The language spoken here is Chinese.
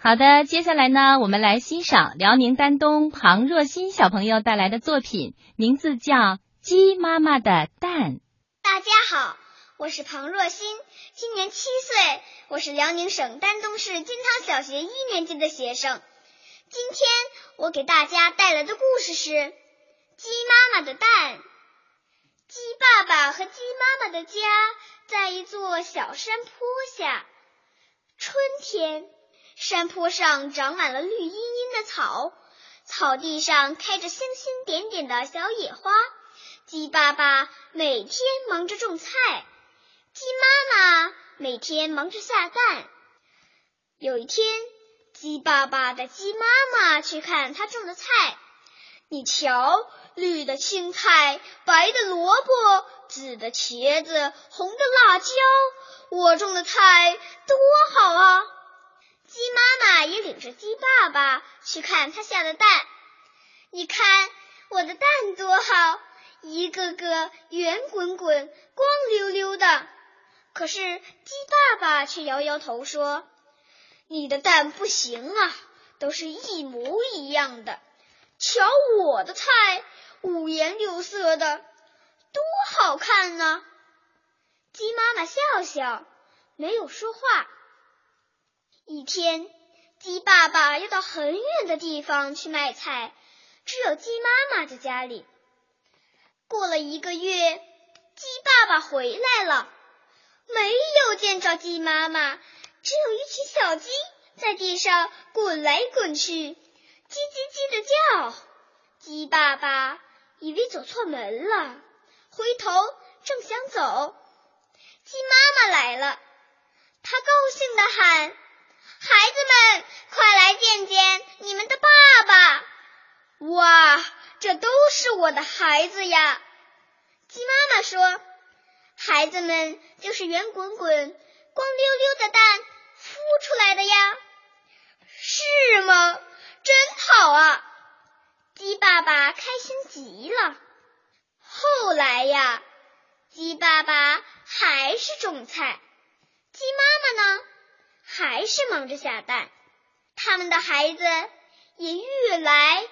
好的，接下来呢，我们来欣赏辽宁丹东庞若欣小朋友带来的作品，名字叫《鸡妈妈的蛋》。大家好，我是庞若欣，今年七岁，我是辽宁省丹东市金汤小学一年级的学生。今天我给大家带来的故事是《鸡妈妈的蛋》。鸡爸爸和鸡妈妈的家在一座小山坡下，春天。山坡上长满了绿茵茵的草，草地上开着星星点点的小野花。鸡爸爸每天忙着种菜，鸡妈妈每天忙着下蛋。有一天，鸡爸爸带鸡妈妈去看他种的菜。你瞧，绿的青菜，白的萝卜，紫的茄子，红的辣椒，我种的菜多好啊！着鸡爸爸去看他下的蛋。你看我的蛋多好，一个个圆滚滚、光溜溜的。可是鸡爸爸却摇摇头说：“你的蛋不行啊，都是一模一样的。瞧我的菜，五颜六色的，多好看呢！”鸡妈妈笑笑，没有说话。一天，鸡爸爸要到很远的地方去卖菜，只有鸡妈妈在家里。过了一个月，鸡爸爸回来了，没有见着鸡妈妈，只有一群小鸡在地上滚来滚去，叽叽叽的叫。鸡爸爸以为走错门了，回头正想走，鸡妈妈来了，他高兴的喊。子们，快来见见你们的爸爸！哇，这都是我的孩子呀！鸡妈妈说：“孩子们就是圆滚滚、光溜溜的蛋孵出来的呀。”是吗？真好啊！鸡爸爸开心极了。后来呀，鸡爸爸还是种菜，鸡妈妈呢？还是忙着下蛋，他们的孩子也越来。